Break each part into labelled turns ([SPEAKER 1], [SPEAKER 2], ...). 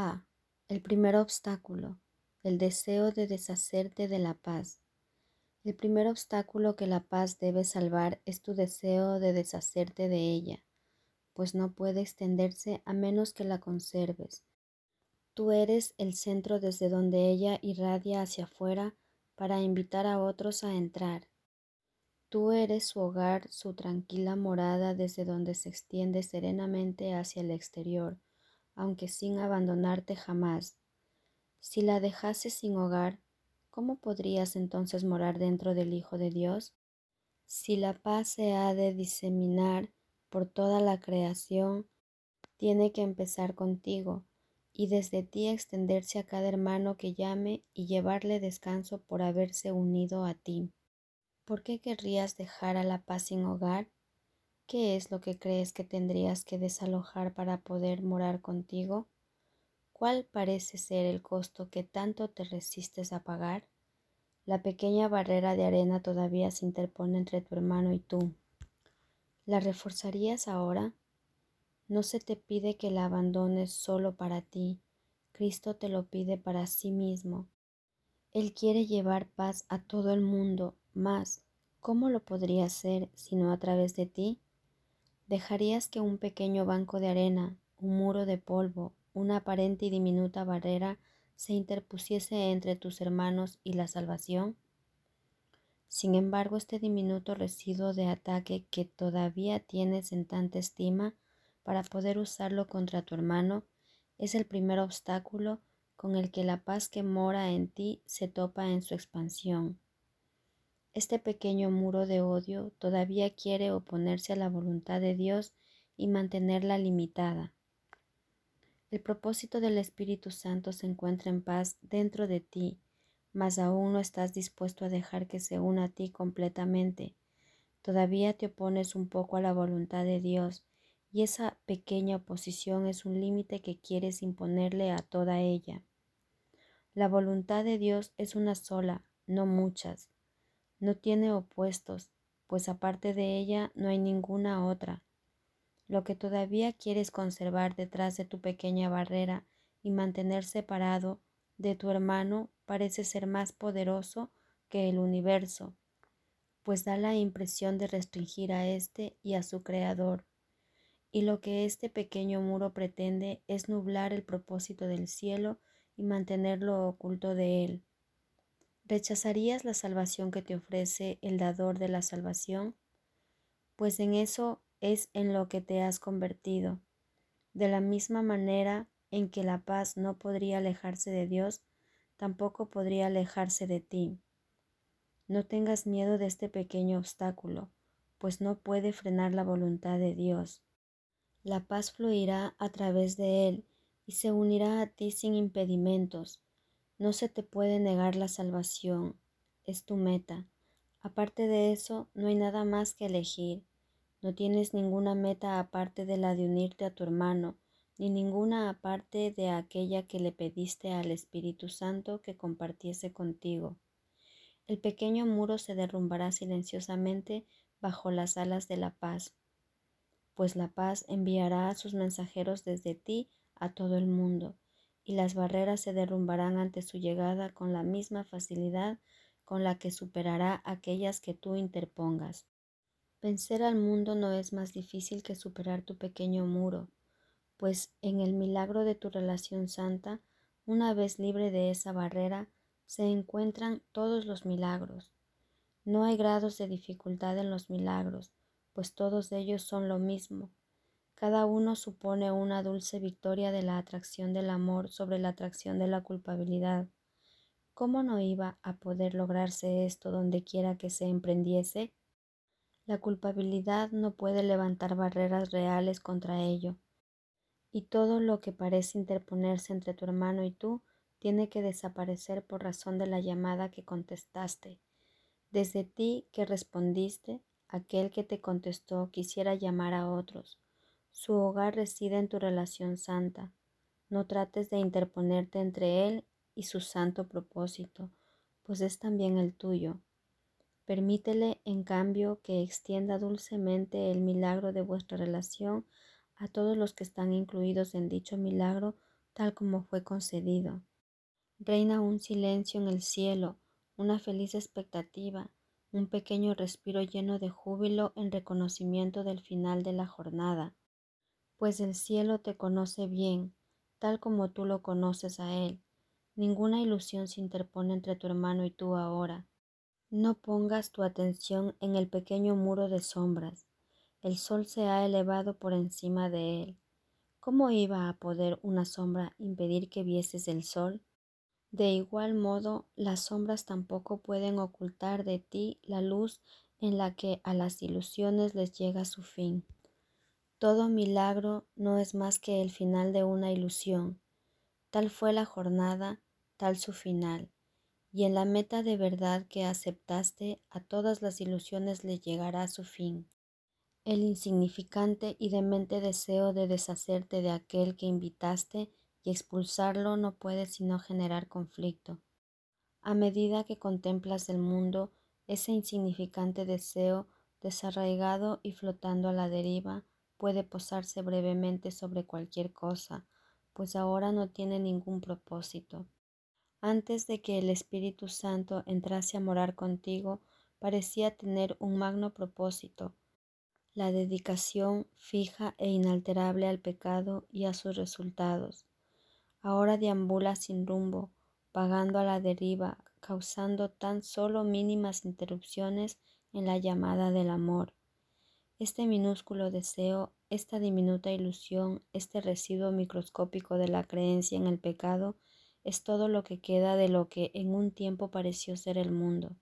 [SPEAKER 1] A. El primer obstáculo, el deseo de deshacerte de la paz. El primer obstáculo que la paz debe salvar es tu deseo de deshacerte de ella, pues no puede extenderse a menos que la conserves. Tú eres el centro desde donde ella irradia hacia afuera para invitar a otros a entrar. Tú eres su hogar, su tranquila morada desde donde se extiende serenamente hacia el exterior aunque sin abandonarte jamás. Si la dejases sin hogar, ¿cómo podrías entonces morar dentro del Hijo de Dios? Si la paz se ha de diseminar por toda la creación, tiene que empezar contigo y desde ti extenderse a cada hermano que llame y llevarle descanso por haberse unido a ti. ¿Por qué querrías dejar a la paz sin hogar? ¿Qué es lo que crees que tendrías que desalojar para poder morar contigo? ¿Cuál parece ser el costo que tanto te resistes a pagar? La pequeña barrera de arena todavía se interpone entre tu hermano y tú. ¿La reforzarías ahora? No se te pide que la abandones solo para ti. Cristo te lo pide para sí mismo. Él quiere llevar paz a todo el mundo, más, ¿cómo lo podría hacer sino a través de ti? ¿Dejarías que un pequeño banco de arena, un muro de polvo, una aparente y diminuta barrera se interpusiese entre tus hermanos y la salvación? Sin embargo, este diminuto residuo de ataque que todavía tienes en tanta estima para poder usarlo contra tu hermano es el primer obstáculo con el que la paz que mora en ti se topa en su expansión. Este pequeño muro de odio todavía quiere oponerse a la voluntad de Dios y mantenerla limitada. El propósito del Espíritu Santo se encuentra en paz dentro de ti, mas aún no estás dispuesto a dejar que se una a ti completamente. Todavía te opones un poco a la voluntad de Dios, y esa pequeña oposición es un límite que quieres imponerle a toda ella. La voluntad de Dios es una sola, no muchas. No tiene opuestos, pues aparte de ella no hay ninguna otra. Lo que todavía quieres conservar detrás de tu pequeña barrera y mantener separado de tu hermano parece ser más poderoso que el universo, pues da la impresión de restringir a éste y a su creador. Y lo que este pequeño muro pretende es nublar el propósito del cielo y mantenerlo oculto de él. ¿Rechazarías la salvación que te ofrece el dador de la salvación? Pues en eso es en lo que te has convertido. De la misma manera en que la paz no podría alejarse de Dios, tampoco podría alejarse de ti. No tengas miedo de este pequeño obstáculo, pues no puede frenar la voluntad de Dios. La paz fluirá a través de él y se unirá a ti sin impedimentos no se te puede negar la salvación, es tu meta. Aparte de eso, no hay nada más que elegir. No tienes ninguna meta aparte de la de unirte a tu hermano, ni ninguna aparte de aquella que le pediste al Espíritu Santo que compartiese contigo. El pequeño muro se derrumbará silenciosamente bajo las alas de la paz, pues la paz enviará a sus mensajeros desde ti a todo el mundo y las barreras se derrumbarán ante su llegada con la misma facilidad con la que superará aquellas que tú interpongas. Vencer al mundo no es más difícil que superar tu pequeño muro, pues en el milagro de tu relación santa, una vez libre de esa barrera, se encuentran todos los milagros. No hay grados de dificultad en los milagros, pues todos ellos son lo mismo, cada uno supone una dulce victoria de la atracción del amor sobre la atracción de la culpabilidad. ¿Cómo no iba a poder lograrse esto donde quiera que se emprendiese? La culpabilidad no puede levantar barreras reales contra ello, y todo lo que parece interponerse entre tu hermano y tú tiene que desaparecer por razón de la llamada que contestaste. Desde ti que respondiste, aquel que te contestó quisiera llamar a otros su hogar reside en tu relación santa. No trates de interponerte entre él y su santo propósito, pues es también el tuyo. Permítele, en cambio, que extienda dulcemente el milagro de vuestra relación a todos los que están incluidos en dicho milagro tal como fue concedido. Reina un silencio en el cielo, una feliz expectativa, un pequeño respiro lleno de júbilo en reconocimiento del final de la jornada, pues el cielo te conoce bien, tal como tú lo conoces a él. Ninguna ilusión se interpone entre tu hermano y tú ahora. No pongas tu atención en el pequeño muro de sombras. El sol se ha elevado por encima de él. ¿Cómo iba a poder una sombra impedir que vieses el sol? De igual modo, las sombras tampoco pueden ocultar de ti la luz en la que a las ilusiones les llega su fin. Todo milagro no es más que el final de una ilusión. Tal fue la jornada, tal su final. Y en la meta de verdad que aceptaste, a todas las ilusiones les llegará su fin. El insignificante y demente deseo de deshacerte de aquel que invitaste y expulsarlo no puede sino generar conflicto. A medida que contemplas el mundo, ese insignificante deseo, desarraigado y flotando a la deriva, puede posarse brevemente sobre cualquier cosa, pues ahora no tiene ningún propósito. Antes de que el Espíritu Santo entrase a morar contigo, parecía tener un magno propósito, la dedicación fija e inalterable al pecado y a sus resultados ahora deambula sin rumbo, vagando a la deriva, causando tan solo mínimas interrupciones en la llamada del amor. Este minúsculo deseo, esta diminuta ilusión, este residuo microscópico de la creencia en el pecado, es todo lo que queda de lo que en un tiempo pareció ser el mundo.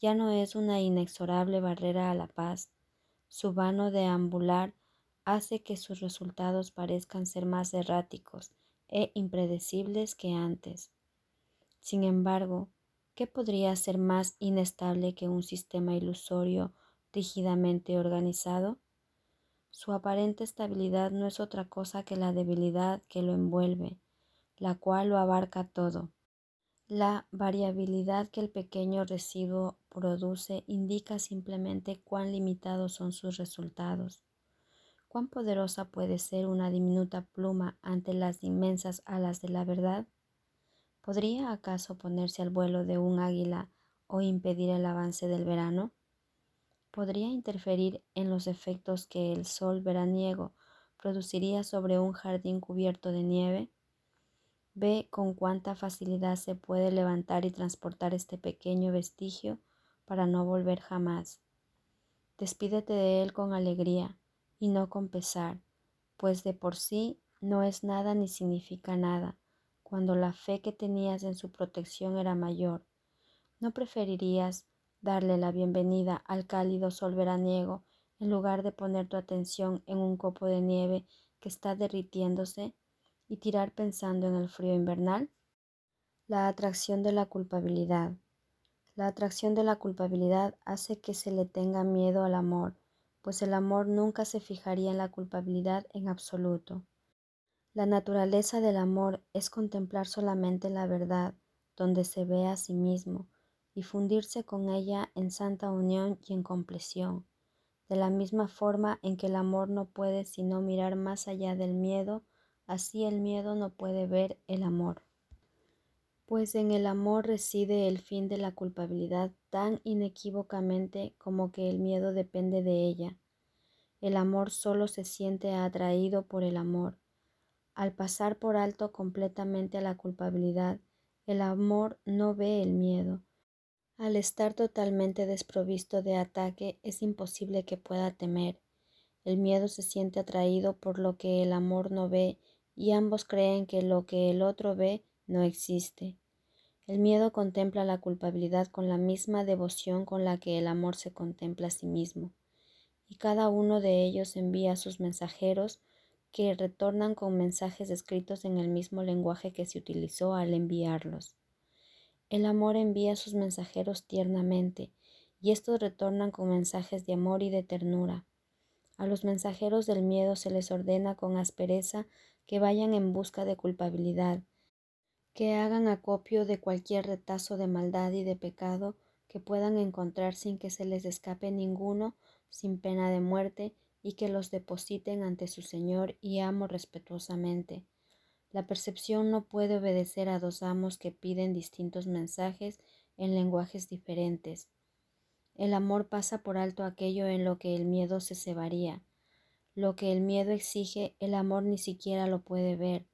[SPEAKER 1] Ya no es una inexorable barrera a la paz. Su vano deambular hace que sus resultados parezcan ser más erráticos, e impredecibles que antes. Sin embargo, ¿qué podría ser más inestable que un sistema ilusorio rígidamente organizado? Su aparente estabilidad no es otra cosa que la debilidad que lo envuelve, la cual lo abarca todo. La variabilidad que el pequeño residuo produce indica simplemente cuán limitados son sus resultados. ¿Cuán poderosa puede ser una diminuta pluma ante las inmensas alas de la verdad? ¿Podría acaso ponerse al vuelo de un águila o impedir el avance del verano? ¿Podría interferir en los efectos que el sol veraniego produciría sobre un jardín cubierto de nieve? Ve con cuánta facilidad se puede levantar y transportar este pequeño vestigio para no volver jamás. Despídete de él con alegría y no con pesar, pues de por sí no es nada ni significa nada, cuando la fe que tenías en su protección era mayor. ¿No preferirías darle la bienvenida al cálido sol veraniego en lugar de poner tu atención en un copo de nieve que está derritiéndose y tirar pensando en el frío invernal? La atracción de la culpabilidad. La atracción de la culpabilidad hace que se le tenga miedo al amor, pues el amor nunca se fijaría en la culpabilidad en absoluto. La naturaleza del amor es contemplar solamente la verdad, donde se ve a sí mismo, y fundirse con ella en santa unión y en compleción, de la misma forma en que el amor no puede sino mirar más allá del miedo, así el miedo no puede ver el amor. Pues en el amor reside el fin de la culpabilidad tan inequívocamente como que el miedo depende de ella. El amor solo se siente atraído por el amor. Al pasar por alto completamente a la culpabilidad, el amor no ve el miedo. Al estar totalmente desprovisto de ataque, es imposible que pueda temer. El miedo se siente atraído por lo que el amor no ve y ambos creen que lo que el otro ve no existe. El miedo contempla la culpabilidad con la misma devoción con la que el amor se contempla a sí mismo, y cada uno de ellos envía sus mensajeros que retornan con mensajes escritos en el mismo lenguaje que se utilizó al enviarlos. El amor envía sus mensajeros tiernamente, y estos retornan con mensajes de amor y de ternura. A los mensajeros del miedo se les ordena con aspereza que vayan en busca de culpabilidad, que hagan acopio de cualquier retazo de maldad y de pecado que puedan encontrar sin que se les escape ninguno, sin pena de muerte, y que los depositen ante su Señor y amo respetuosamente. La percepción no puede obedecer a dos amos que piden distintos mensajes en lenguajes diferentes. El amor pasa por alto aquello en lo que el miedo se cebaría. Lo que el miedo exige, el amor ni siquiera lo puede ver.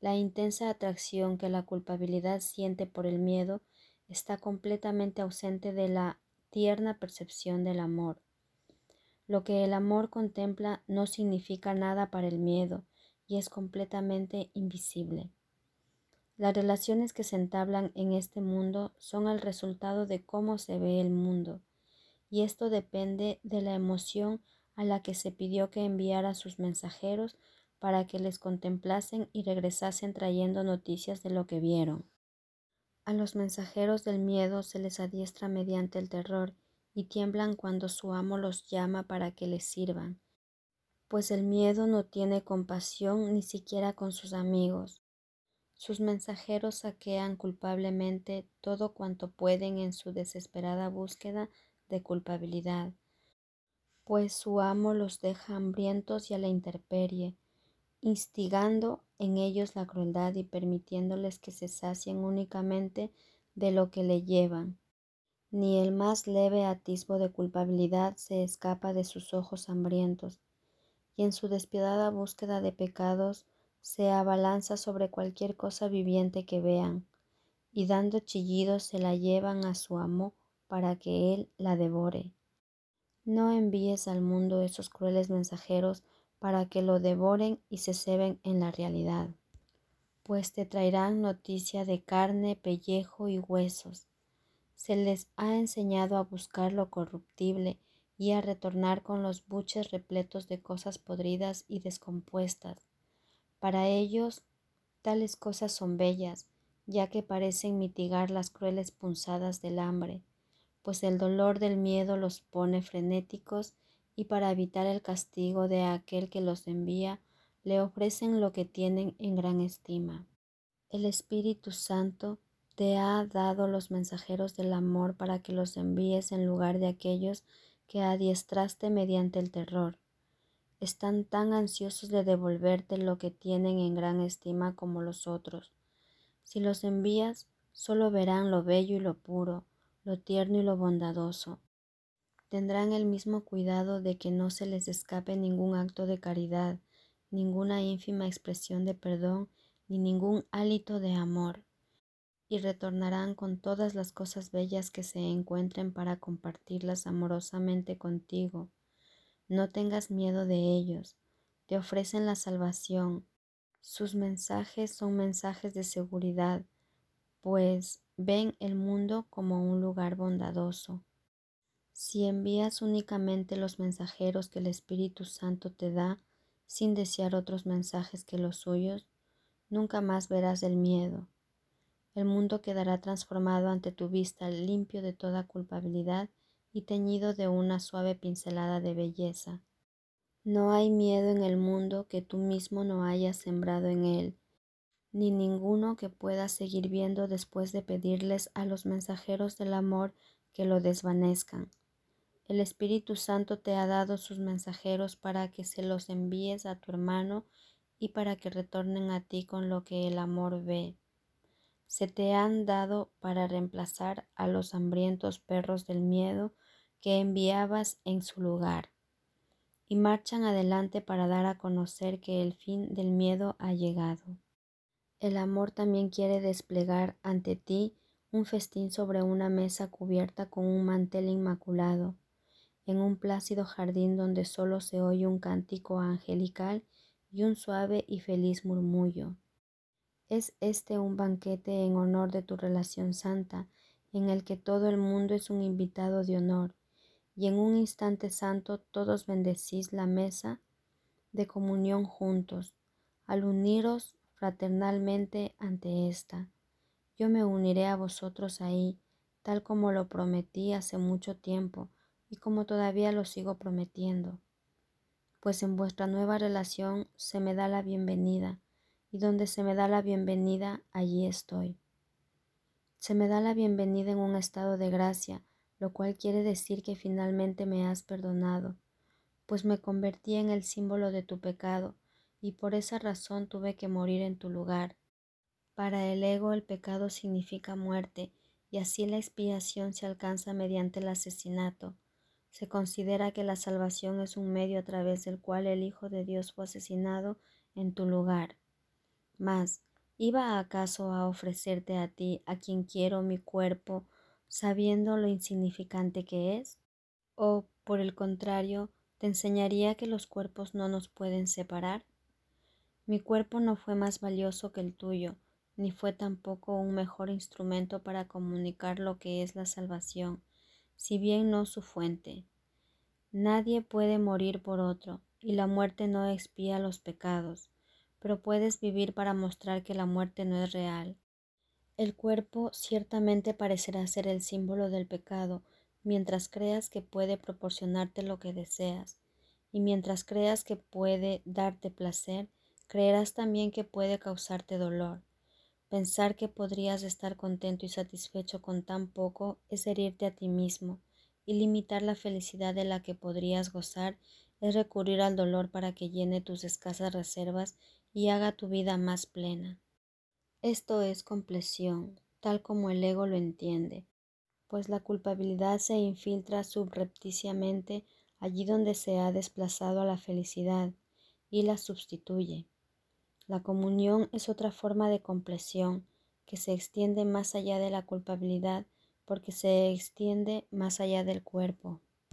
[SPEAKER 1] La intensa atracción que la culpabilidad siente por el miedo está completamente ausente de la tierna percepción del amor. Lo que el amor contempla no significa nada para el miedo y es completamente invisible. Las relaciones que se entablan en este mundo son el resultado de cómo se ve el mundo, y esto depende de la emoción a la que se pidió que enviara sus mensajeros para que les contemplasen y regresasen trayendo noticias de lo que vieron. A los mensajeros del miedo se les adiestra mediante el terror y tiemblan cuando su amo los llama para que les sirvan, pues el miedo no tiene compasión ni siquiera con sus amigos. Sus mensajeros saquean culpablemente todo cuanto pueden en su desesperada búsqueda de culpabilidad, pues su amo los deja hambrientos y a la intemperie, instigando en ellos la crueldad y permitiéndoles que se sacien únicamente de lo que le llevan. Ni el más leve atisbo de culpabilidad se escapa de sus ojos hambrientos, y en su despiadada búsqueda de pecados se abalanza sobre cualquier cosa viviente que vean, y dando chillidos se la llevan a su amo para que él la devore. No envíes al mundo esos crueles mensajeros para que lo devoren y se ceben en la realidad, pues te traerán noticia de carne, pellejo y huesos. Se les ha enseñado a buscar lo corruptible y a retornar con los buches repletos de cosas podridas y descompuestas. Para ellos, tales cosas son bellas, ya que parecen mitigar las crueles punzadas del hambre, pues el dolor del miedo los pone frenéticos y para evitar el castigo de aquel que los envía, le ofrecen lo que tienen en gran estima. El Espíritu Santo te ha dado los mensajeros del amor para que los envíes en lugar de aquellos que adiestraste mediante el terror. Están tan ansiosos de devolverte lo que tienen en gran estima como los otros. Si los envías, solo verán lo bello y lo puro, lo tierno y lo bondadoso tendrán el mismo cuidado de que no se les escape ningún acto de caridad, ninguna ínfima expresión de perdón, ni ningún hálito de amor, y retornarán con todas las cosas bellas que se encuentren para compartirlas amorosamente contigo. No tengas miedo de ellos, te ofrecen la salvación. Sus mensajes son mensajes de seguridad, pues ven el mundo como un lugar bondadoso si envías únicamente los mensajeros que el Espíritu Santo te da, sin desear otros mensajes que los suyos, nunca más verás el miedo. El mundo quedará transformado ante tu vista, limpio de toda culpabilidad y teñido de una suave pincelada de belleza. No hay miedo en el mundo que tú mismo no hayas sembrado en él, ni ninguno que puedas seguir viendo después de pedirles a los mensajeros del amor que lo desvanezcan. El Espíritu Santo te ha dado sus mensajeros para que se los envíes a tu hermano y para que retornen a ti con lo que el amor ve. Se te han dado para reemplazar a los hambrientos perros del miedo que enviabas en su lugar, y marchan adelante para dar a conocer que el fin del miedo ha llegado. El amor también quiere desplegar ante ti un festín sobre una mesa cubierta con un mantel inmaculado, en un plácido jardín donde solo se oye un cántico angelical y un suave y feliz murmullo. Es este un banquete en honor de tu relación santa, en el que todo el mundo es un invitado de honor, y en un instante santo todos bendecís la mesa de comunión juntos, al uniros fraternalmente ante esta. Yo me uniré a vosotros ahí, tal como lo prometí hace mucho tiempo, y como todavía lo sigo prometiendo, pues en vuestra nueva relación se me da la bienvenida y donde se me da la bienvenida, allí estoy. Se me da la bienvenida en un estado de gracia, lo cual quiere decir que finalmente me has perdonado, pues me convertí en el símbolo de tu pecado y por esa razón tuve que morir en tu lugar. Para el ego el pecado significa muerte y así la expiación se alcanza mediante el asesinato. Se considera que la salvación es un medio a través del cual el Hijo de Dios fue asesinado en tu lugar. Mas, ¿iba acaso a ofrecerte a ti, a quien quiero mi cuerpo, sabiendo lo insignificante que es? ¿O, por el contrario, te enseñaría que los cuerpos no nos pueden separar? Mi cuerpo no fue más valioso que el tuyo, ni fue tampoco un mejor instrumento para comunicar lo que es la salvación, si bien no su fuente. Nadie puede morir por otro, y la muerte no expía los pecados, pero puedes vivir para mostrar que la muerte no es real. El cuerpo ciertamente parecerá ser el símbolo del pecado, mientras creas que puede proporcionarte lo que deseas, y mientras creas que puede darte placer, creerás también que puede causarte dolor. Pensar que podrías estar contento y satisfecho con tan poco es herirte a ti mismo, y limitar la felicidad de la que podrías gozar es recurrir al dolor para que llene tus escasas reservas y haga tu vida más plena. Esto es compleción, tal como el ego lo entiende, pues la culpabilidad se infiltra subrepticiamente allí donde se ha desplazado a la felicidad y la sustituye. La comunión es otra forma de compleción que se extiende más allá de la culpabilidad porque se extiende más allá del cuerpo.